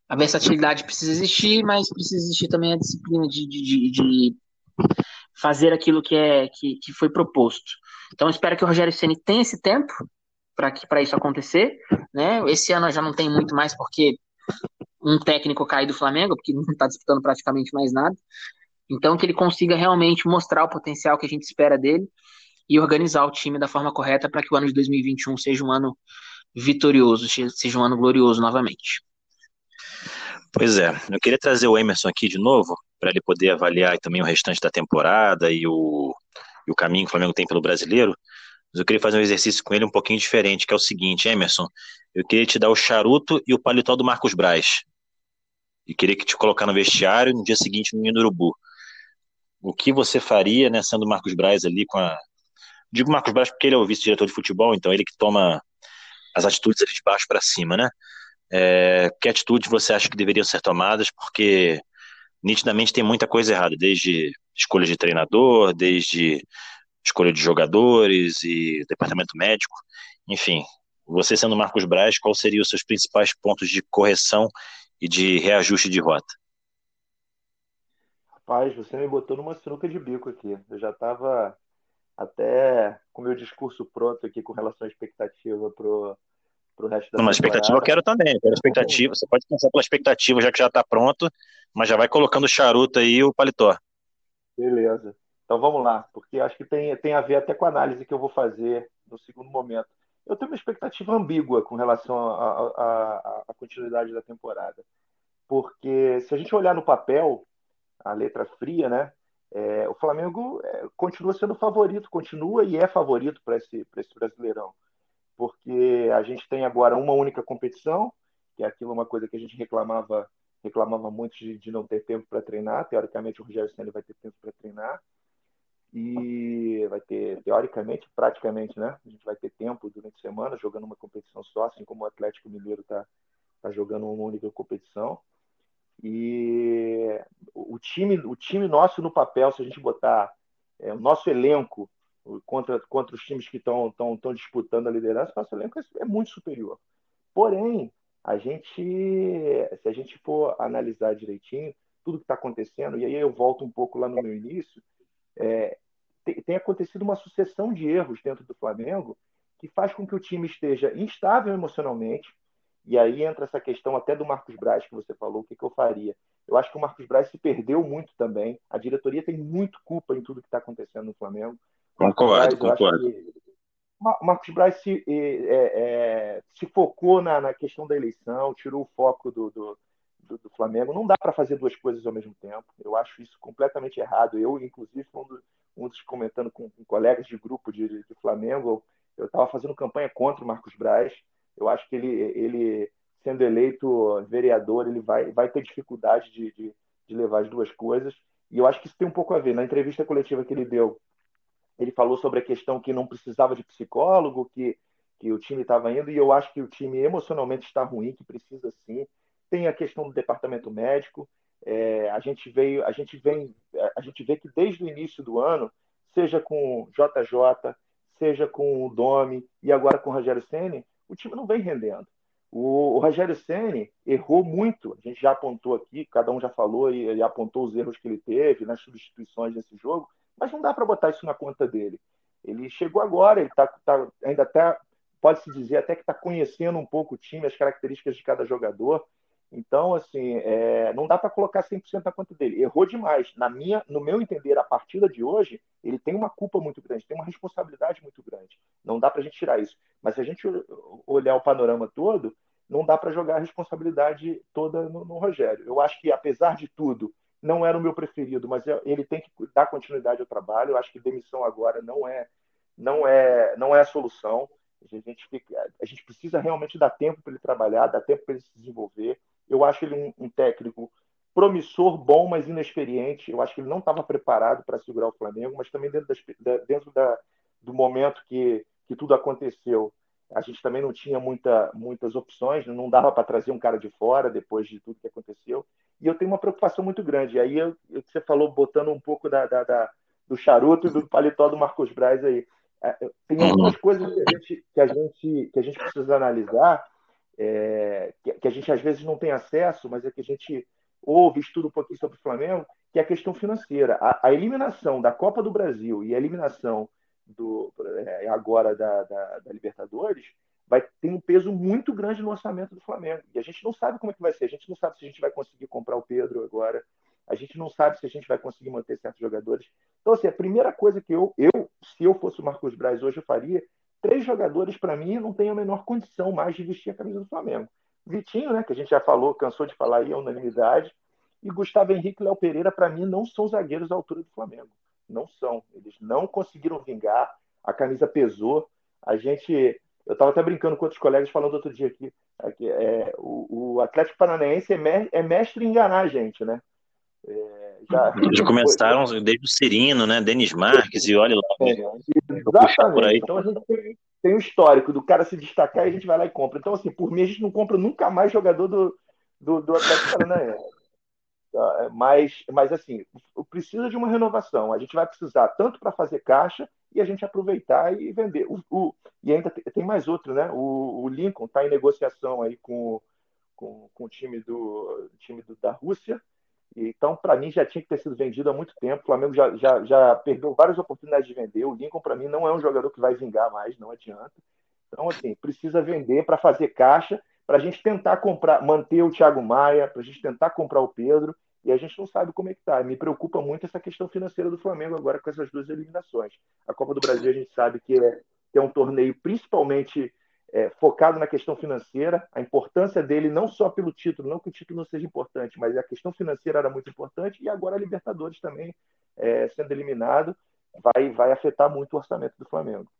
S2: a versatilidade precisa existir, mas precisa existir também a disciplina de, de, de fazer aquilo que, é, que, que foi proposto. Então, espero que o Rogério Ceni tenha esse tempo para isso acontecer. Né? Esse ano já não tem muito mais, porque um técnico cai do Flamengo, porque não está disputando praticamente mais nada. Então, que ele consiga realmente mostrar o potencial que a gente espera dele e organizar o time da forma correta para que o ano de 2021 seja um ano vitorioso, seja um ano glorioso novamente.
S1: Pois é, eu queria trazer o Emerson aqui de novo, para ele poder avaliar também o restante da temporada e o, e o caminho que o Flamengo tem pelo brasileiro. Mas eu queria fazer um exercício com ele um pouquinho diferente, que é o seguinte, Emerson, eu queria te dar o charuto e o paletó do Marcos Braz. E queria que te colocar no vestiário no dia seguinte no Urubu. O que você faria, né, sendo Marcos Braz ali com a... Digo Marcos Braz porque ele é o vice-diretor de futebol, então ele que toma as atitudes de baixo para cima, né? É, que atitude você acha que deveriam ser tomadas? Porque nitidamente tem muita coisa errada, desde escolha de treinador, desde escolha de jogadores e departamento médico, enfim. Você sendo Marcos Braz, quais seriam os seus principais pontos de correção e de reajuste de rota?
S5: Rapaz, você me botou numa sinuca de bico aqui. Eu já estava até com meu discurso pronto aqui com relação à expectativa pro para o resto da
S1: Não, mas expectativa eu quero também. Eu quero expectativa. Você pode pensar pela expectativa, já que já está pronto, mas já vai colocando o charuto aí o paletó.
S5: Beleza. Então vamos lá, porque acho que tem, tem a ver até com a análise que eu vou fazer no segundo momento. Eu tenho uma expectativa ambígua com relação à continuidade da temporada. Porque se a gente olhar no papel, a letra fria, né? é, o Flamengo é, continua sendo favorito, continua e é favorito para esse, esse Brasileirão. Porque a gente tem agora uma única competição, que é aquilo uma coisa que a gente reclamava reclamava muito de, de não ter tempo para treinar. Teoricamente, o Rogério Senna vai ter tempo para treinar. E vai ter, teoricamente, praticamente, né? A gente vai ter tempo durante a semana jogando uma competição só, assim como o Atlético Mineiro está tá jogando uma única competição. E o time, o time nosso no papel, se a gente botar é, o nosso elenco contra, contra os times que estão disputando a liderança, nosso elenco é, é muito superior. Porém, a gente, se a gente for analisar direitinho tudo que está acontecendo, e aí eu volto um pouco lá no meu início, é, tem, tem, acontecido uma sucessão de erros dentro do Flamengo que faz com que o time esteja instável emocionalmente, e aí entra essa questão até do Marcos Braz que você falou, o que, que eu faria? Eu acho que o Marcos Braz se perdeu muito também. A diretoria tem muito culpa em tudo que está acontecendo no Flamengo.
S1: Concordo, concordo.
S5: O Marcos Braz se, é, é, se focou na, na, questão da eleição, tirou o foco do, do, do, do Flamengo. Não dá para fazer duas coisas ao mesmo tempo. Eu acho isso completamente errado. Eu, inclusive, um, do, um dos comentando com, com, colegas de grupo de, de Flamengo, eu estava fazendo campanha contra o Marcos Braz eu acho que ele, ele sendo eleito vereador, ele vai, vai ter dificuldade de, de, de levar as duas coisas. E eu acho que isso tem um pouco a ver. Na entrevista coletiva que ele deu, ele falou sobre a questão que não precisava de psicólogo, que, que o time estava indo, e eu acho que o time emocionalmente está ruim, que precisa sim. Tem a questão do departamento médico. É, a gente veio, a gente vem, a gente vê que desde o início do ano, seja com JJ, seja com o Domi e agora com o Rogério Ceni, o time não vem rendendo. O, o Rogério Ceni errou muito, a gente já apontou aqui, cada um já falou e, e apontou os erros que ele teve nas substituições desse jogo, mas não dá para botar isso na conta dele. Ele chegou agora, ele tá, tá ainda até pode-se dizer até que está conhecendo um pouco o time, as características de cada jogador. Então, assim, é, não dá para colocar 100% na conta dele. Errou demais. Na minha, no meu entender, a partida de hoje, ele tem uma culpa muito grande, tem uma responsabilidade muito grande. Não dá para a gente tirar isso. Mas se a gente olhar o panorama todo, não dá para jogar a responsabilidade toda no, no, Rogério. Eu acho que, apesar de tudo, não era o meu preferido, mas ele tem que dar continuidade ao trabalho. Eu acho que demissão agora não é, não é, não é a solução. A gente, fica, a gente precisa realmente dar tempo para ele trabalhar, dar tempo para ele se desenvolver. Eu acho ele um, um técnico promissor, bom, mas inexperiente. Eu acho que ele não estava preparado para segurar o Flamengo, mas também dentro, das, dentro da, do momento que, que tudo aconteceu, a gente também não tinha muita, muitas opções, não dava para trazer um cara de fora depois de tudo que aconteceu. E eu tenho uma preocupação muito grande. Aí eu, você falou, botando um pouco da, da, da, do charuto e do paletó do Marcos Braz aí. É, tem algumas coisas que a gente, que a gente, que a gente precisa analisar é, que, que, a gente às vezes não tem acesso, mas é que a gente ouve, estuda um pouquinho sobre o Flamengo, que é a questão financeira. A, a eliminação da Copa do Brasil e a eliminação do, é, agora da, da, da, Libertadores vai ter um peso muito grande no orçamento do Flamengo. E a gente não sabe como é que vai ser. A gente não sabe se a gente vai conseguir comprar o Pedro agora. A gente não sabe se a gente vai conseguir manter certos jogadores. Então, assim, a primeira coisa que eu, eu se eu fosse o Marcos Braz hoje, eu faria três jogadores, para mim, não tem a menor condição mais de vestir a camisa do Flamengo. Vitinho, né, que a gente já falou, cansou de falar aí, é unanimidade. E Gustavo Henrique e Léo Pereira, para mim, não são zagueiros à altura do Flamengo. Não são. Eles não conseguiram vingar. A camisa pesou. A gente. Eu estava até brincando com outros colegas falando outro dia aqui. aqui é, o, o, Atlético Paranaense é, é, mestre em enganar a gente, né?
S1: É, já, já começaram desde o Cirino, né? Denis Marques, e olha lá. É,
S5: exatamente. Então a gente tem, tem o histórico do cara se destacar e a gente vai lá e compra. Então, assim, por mês a gente não compra nunca mais jogador do, do, do Atlético Paranaense. Tá? Mas, mas, assim, precisa de uma renovação. A gente vai precisar tanto para fazer caixa e a gente aproveitar e vender. O, o e ainda tem mais outro, né? O, o Lincoln está em negociação aí com, com, com o time, do, time do, da Rússia. Então, para mim, já tinha que ter sido vendido há muito tempo. O Flamengo já, já, já perdeu várias oportunidades de vender. O Lincoln, para mim, não é um jogador que vai vingar mais, não adianta. Então, assim, precisa vender para fazer caixa, para a gente tentar comprar, manter o Thiago Maia, para a gente tentar comprar o Pedro e a gente não sabe como é que está. Me preocupa muito essa questão financeira do Flamengo agora com essas duas eliminações. A Copa do Brasil a gente sabe que é, que é um torneio principalmente é, focado na questão financeira, a importância dele não só pelo título, não que o título não seja importante, mas a questão financeira era muito importante, e agora a Libertadores também é, sendo eliminado vai, vai afetar muito o orçamento do Flamengo.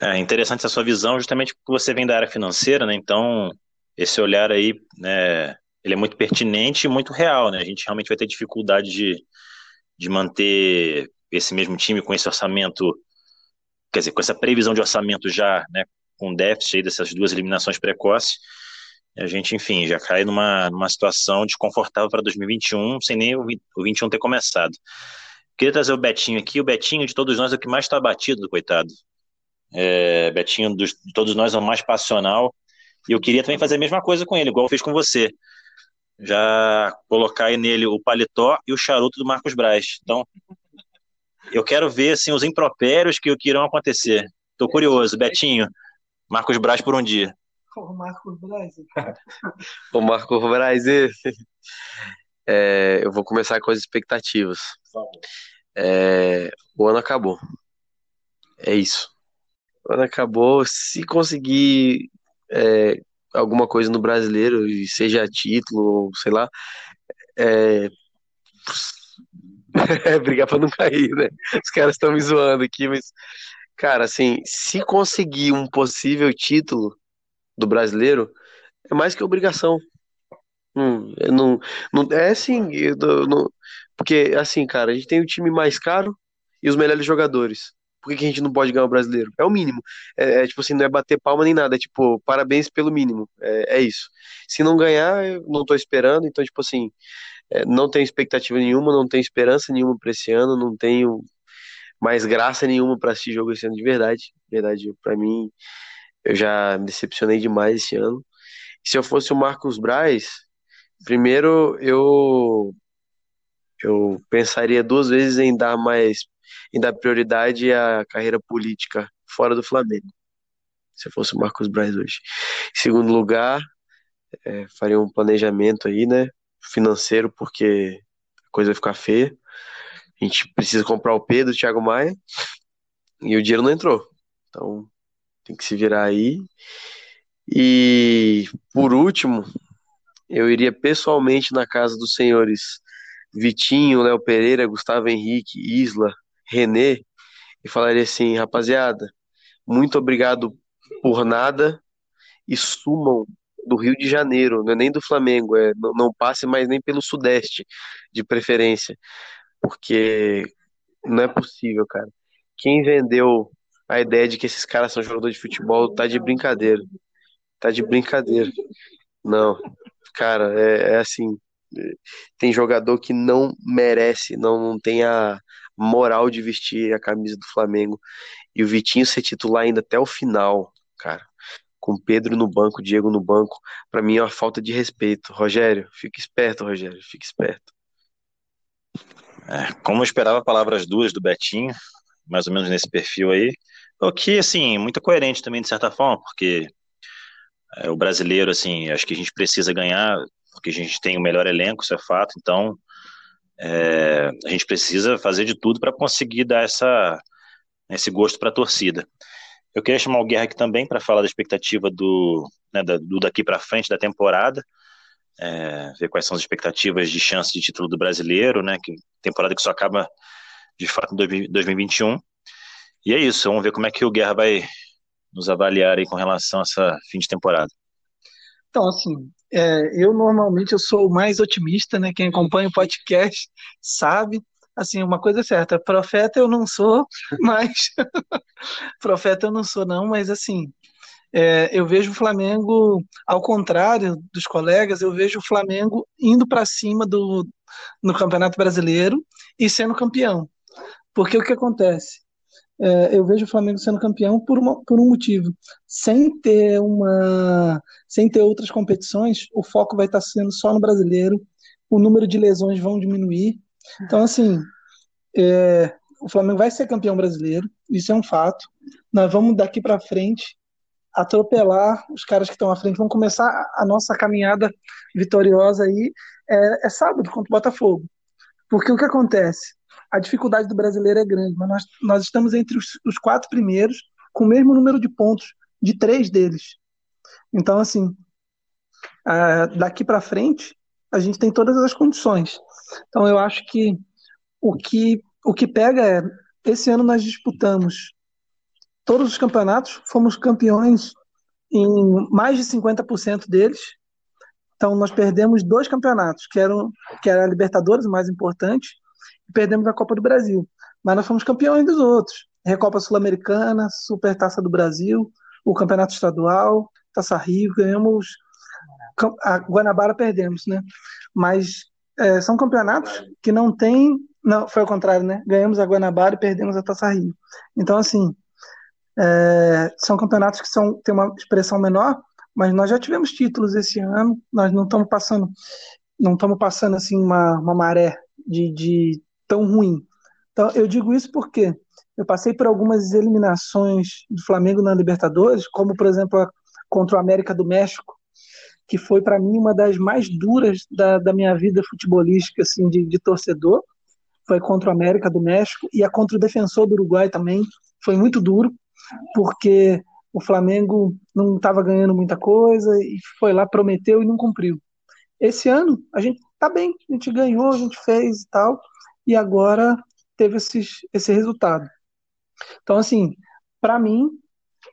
S1: É interessante essa sua visão, justamente porque você vem da área financeira, né? Então, esse olhar aí, né, ele é muito pertinente e muito real, né? A gente realmente vai ter dificuldade de, de manter esse mesmo time com esse orçamento, quer dizer, com essa previsão de orçamento já, né, com déficit aí dessas duas eliminações precoces. A gente, enfim, já cai numa, numa situação desconfortável para 2021, sem nem o, o 21 ter começado. Queria trazer o Betinho aqui. O Betinho, de todos nós, é o que mais está batido, coitado. É, Betinho, dos, de todos nós, é o mais passional. E eu queria também fazer a mesma coisa com ele, igual eu fiz com você. Já colocar aí nele o paletó e o charuto do Marcos Braz. Então, eu quero ver assim, os impropérios que, que irão acontecer. Estou curioso. Betinho, Marcos Braz por um dia.
S4: O Marcos Braz.
S3: o Marcos Braz, é, eu vou começar com as expectativas. É, o ano acabou. É isso. O ano acabou. Se conseguir é, alguma coisa no brasileiro, seja título, sei lá, é, é brigar para não cair, né? Os caras estão me zoando aqui, mas, cara, assim, se conseguir um possível título do brasileiro, é mais que obrigação. Hum, não, não, é assim, não, porque, assim, cara, a gente tem o time mais caro e os melhores jogadores. Por que, a gente não pode ganhar o brasileiro? É o mínimo. É, é, tipo assim, não é bater palma nem nada. É tipo, parabéns pelo mínimo. É, é isso. Se não ganhar, eu não tô esperando. Então, tipo assim, é, não tenho expectativa nenhuma, não tenho esperança nenhuma para esse ano, não tenho mais graça nenhuma para assistir jogo esse ano de verdade. Verdade, para mim, eu já me decepcionei demais esse ano. Se eu fosse o Marcos Braz, primeiro eu eu pensaria duas vezes em dar mais em dar prioridade à carreira política fora do Flamengo. Se eu fosse o Marcos Braz hoje. Em segundo lugar, é, faria um planejamento aí, né? financeiro, porque a coisa vai ficar feia. A gente precisa comprar o Pedro, o Thiago Maia, e o dinheiro não entrou. Então, tem que se virar aí. E, por último, eu iria pessoalmente na casa dos senhores Vitinho, Léo Pereira, Gustavo Henrique, Isla, Renê, e falaria assim: rapaziada, muito obrigado por nada e sumam do Rio de Janeiro, não é nem do Flamengo, é, não, não passe mais nem pelo Sudeste, de preferência, porque não é possível, cara. Quem vendeu a ideia de que esses caras são jogadores de futebol tá de brincadeira. Tá de brincadeira. Não, cara, é, é assim. Tem jogador que não merece, não, não tem a moral de vestir a camisa do Flamengo. E o Vitinho ser titular ainda até o final, cara com Pedro no banco, Diego no banco, para mim é uma falta de respeito. Rogério, fique esperto, Rogério, fique esperto.
S1: É, como eu esperava palavras duas do Betinho, mais ou menos nesse perfil aí, o que, assim, muito coerente também, de certa forma, porque é, o brasileiro, assim, acho que a gente precisa ganhar, porque a gente tem o melhor elenco, isso é fato, então é, a gente precisa fazer de tudo para conseguir dar essa, esse gosto para a torcida. Eu queria chamar o Guerra aqui também para falar da expectativa do, né, do daqui para frente da temporada, é, ver quais são as expectativas de chance de título do brasileiro, né? Que temporada que só acaba de fato em 2021. E é isso, vamos ver como é que o Guerra vai nos avaliar aí com relação a essa fim de temporada.
S4: Então, assim, é, eu normalmente eu sou o mais otimista, né? Quem acompanha o podcast sabe assim, uma coisa é certa, profeta eu não sou, mas profeta eu não sou não, mas assim, é, eu vejo o Flamengo, ao contrário dos colegas, eu vejo o Flamengo indo para cima do no Campeonato Brasileiro e sendo campeão. Porque o que acontece? É, eu vejo o Flamengo sendo campeão por, uma, por um motivo. Sem ter uma, sem ter outras competições, o foco vai estar sendo só no brasileiro. O número de lesões vão diminuir então, assim, é, o Flamengo vai ser campeão brasileiro, isso é um fato. Nós vamos daqui para frente atropelar os caras que estão à frente. Vamos começar a nossa caminhada vitoriosa aí é, é sábado contra o Botafogo. Porque o que acontece? A dificuldade do brasileiro é grande, mas nós, nós estamos entre os, os quatro primeiros com o mesmo número de pontos de três deles. Então, assim, daqui para frente, a gente tem todas as condições. Então, eu acho que o que, o que pega é: esse ano nós disputamos todos os campeonatos, fomos campeões em mais de 50% deles. Então, nós perdemos dois campeonatos, que eram que era a Libertadores, o mais importante, e perdemos a Copa do Brasil. Mas nós fomos campeões dos outros. Recopa Sul-Americana, Super Taça do Brasil, o Campeonato Estadual, Taça Rio, ganhamos. A Guanabara perdemos, né? Mas é, são campeonatos que não tem. Não, foi ao contrário, né? Ganhamos a Guanabara e perdemos a Taça Rio. Então, assim, é, são campeonatos que são, têm uma expressão menor, mas nós já tivemos títulos esse ano, nós não estamos passando, não estamos passando assim uma, uma maré de, de tão ruim. Então, eu digo isso porque eu passei por algumas eliminações do Flamengo na Libertadores, como por exemplo a, contra o América do México, que foi para mim uma das mais duras da, da minha vida futebolística, assim, de, de, torcedor. Foi contra o América do México e a contra o Defensor do Uruguai também. Foi muito duro, porque o Flamengo não estava ganhando muita coisa e foi lá, prometeu e não cumpriu. Esse ano a gente tá bem, a gente ganhou, a gente fez e tal, e agora teve esses, esse resultado. Então, assim, para mim,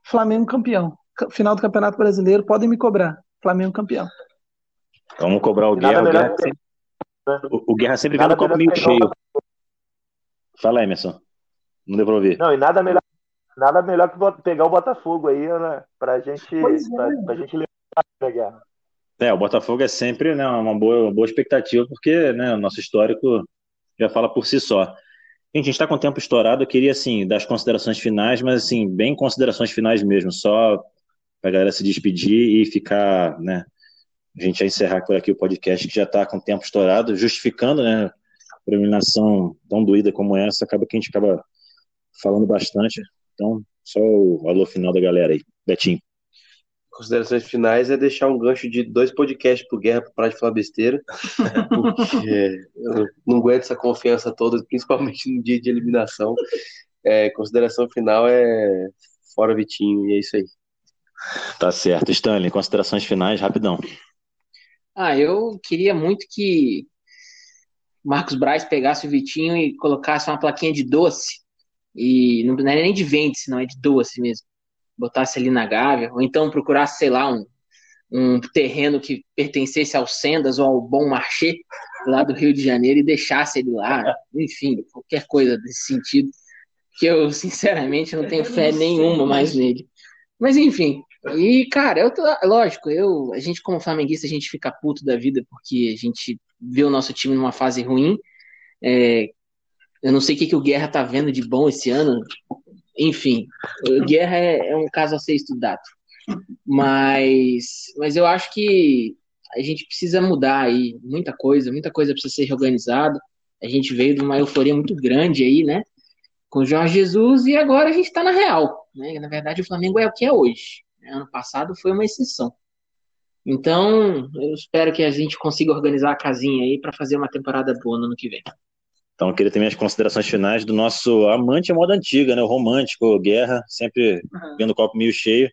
S4: Flamengo campeão. Final do Campeonato Brasileiro, podem me cobrar. Flamengo campeão.
S1: Vamos cobrar o Guerra. O Guerra, sempre, o, o Guerra sempre vem no copo meio cheio. Fala, Emerson. Não deu pra ouvir.
S5: Não, e nada melhor, nada melhor que pegar o Botafogo aí, né? Pra gente, é. pra, pra gente lembrar da Guerra.
S1: É, o Botafogo é sempre né, uma, boa, uma boa expectativa, porque né, o nosso histórico já fala por si só. Gente, a gente está com o tempo estourado, eu queria, assim, das considerações finais, mas, assim, bem considerações finais mesmo, só para a galera se despedir e ficar, né, a gente vai encerrar por aqui o podcast que já está com o tempo estourado, justificando, né, uma eliminação tão doída como essa, acaba que a gente acaba falando bastante. Então, só o alô final da galera aí. Betinho.
S3: Considerações finais é deixar um gancho de dois podcasts pro Guerra para de falar besteira, porque eu não aguento essa confiança toda, principalmente no dia de eliminação. É, consideração final é fora Vitinho, e é isso aí.
S1: Tá certo. Stanley, considerações finais, rapidão.
S2: Ah, eu queria muito que Marcos Braz pegasse o Vitinho e colocasse uma plaquinha de doce. E não, é nem de vende, não é de doce mesmo. Botasse ali na Gávea, ou então procurasse, sei lá, um, um terreno que pertencesse ao Sendas ou ao Bom Marché, lá do Rio de Janeiro, e deixasse ele lá. Enfim, qualquer coisa desse sentido. Que eu, sinceramente, não tenho fé nenhuma mais nele. Mas enfim, e, cara, eu tô, lógico, eu, a gente como flamenguista, a gente fica puto da vida porque a gente vê o nosso time numa fase ruim. É, eu não sei o que, que o Guerra tá vendo de bom esse ano. Enfim, Guerra é, é um caso a ser estudado. Mas, mas eu acho que a gente precisa mudar aí muita coisa, muita coisa precisa ser reorganizada. A gente veio de uma euforia muito grande aí, né? Com o Jorge Jesus e agora a gente está na real. Né? Na verdade, o Flamengo é o que é hoje. Ano passado foi uma exceção. Então, eu espero que a gente consiga organizar a casinha aí para fazer uma temporada boa no ano que vem.
S1: Então, eu queria também as considerações finais do nosso amante à moda antiga, né? O romântico, Guerra, sempre uhum. vendo o copo meio cheio.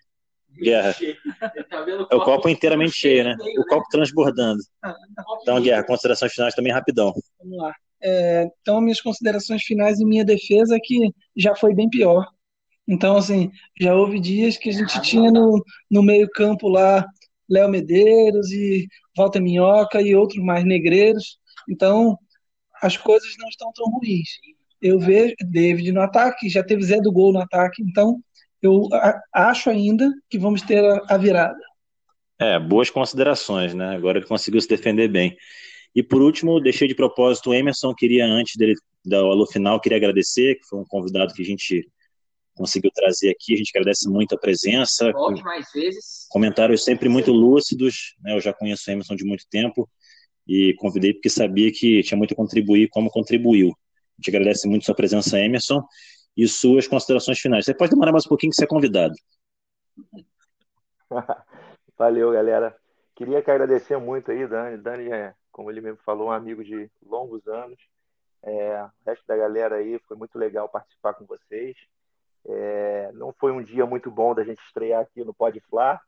S1: Guerra. Tá é o copo inteiramente cheio, né? O copo transbordando. Então, Guerra, considerações finais também rapidão.
S4: Vamos lá. É, então, minhas considerações finais e minha defesa é que já foi bem pior. Então, assim, já houve dias que a gente tinha no, no meio-campo lá Léo Medeiros e Walter Minhoca e outros mais negreiros. Então, as coisas não estão tão ruins. Eu vejo David no ataque, já teve Zé do gol no ataque, então eu acho ainda que vamos ter a, virada.
S1: É, boas considerações, né? Agora ele conseguiu se defender bem. E por último, deixei de propósito o Emerson, queria antes dele dar o alô final, queria agradecer, que foi um convidado que a gente conseguiu trazer aqui. A gente agradece muito a presença.
S2: Volte mais vezes.
S1: Comentários sempre muito lúcidos. Né? Eu já conheço o Emerson de muito tempo e convidei porque sabia que tinha muito a contribuir, como contribuiu. A gente agradece muito sua presença, Emerson, e suas considerações finais. Você pode demorar mais um pouquinho que você é convidado.
S5: Valeu, galera. Queria que agradecer muito aí, Dani. Dani é, como ele mesmo falou, um amigo de longos anos. É, o resto da galera aí, foi muito legal participar com vocês. É, não foi um dia muito bom da gente estrear aqui no Pode Fla,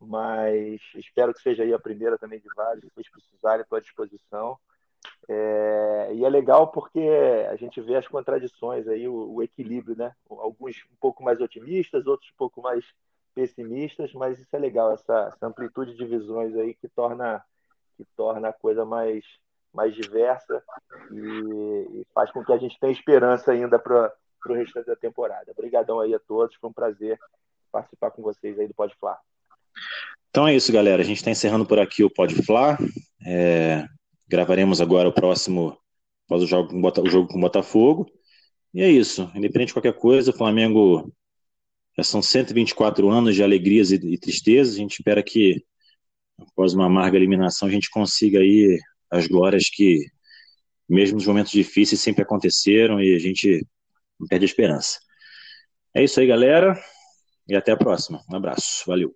S5: mas espero que seja aí a primeira também de vários, se vocês precisarem, estou à disposição. É, e é legal porque a gente vê as contradições aí, o, o, equilíbrio, né? Alguns um pouco mais otimistas, outros um pouco mais pessimistas, mas isso é legal, essa, essa amplitude de visões aí que torna, que torna a coisa mais, mais diversa e, e faz com que a gente tenha esperança ainda para o restante da temporada. Obrigadão aí a todos, foi um prazer participar com vocês aí do Pode Falar.
S1: Então é isso, galera. A gente está encerrando por aqui o Pode Falar. É, gravaremos agora o próximo após o jogo, com o jogo com o Botafogo. E é isso. Independente de qualquer coisa, o Flamengo já são 124 anos de alegrias e, e tristezas. A gente espera que, após uma amarga eliminação, a gente consiga aí as glórias que, mesmo nos momentos difíceis, sempre aconteceram e a gente não perde a esperança. É isso aí, galera. E até a próxima. Um abraço. Valeu.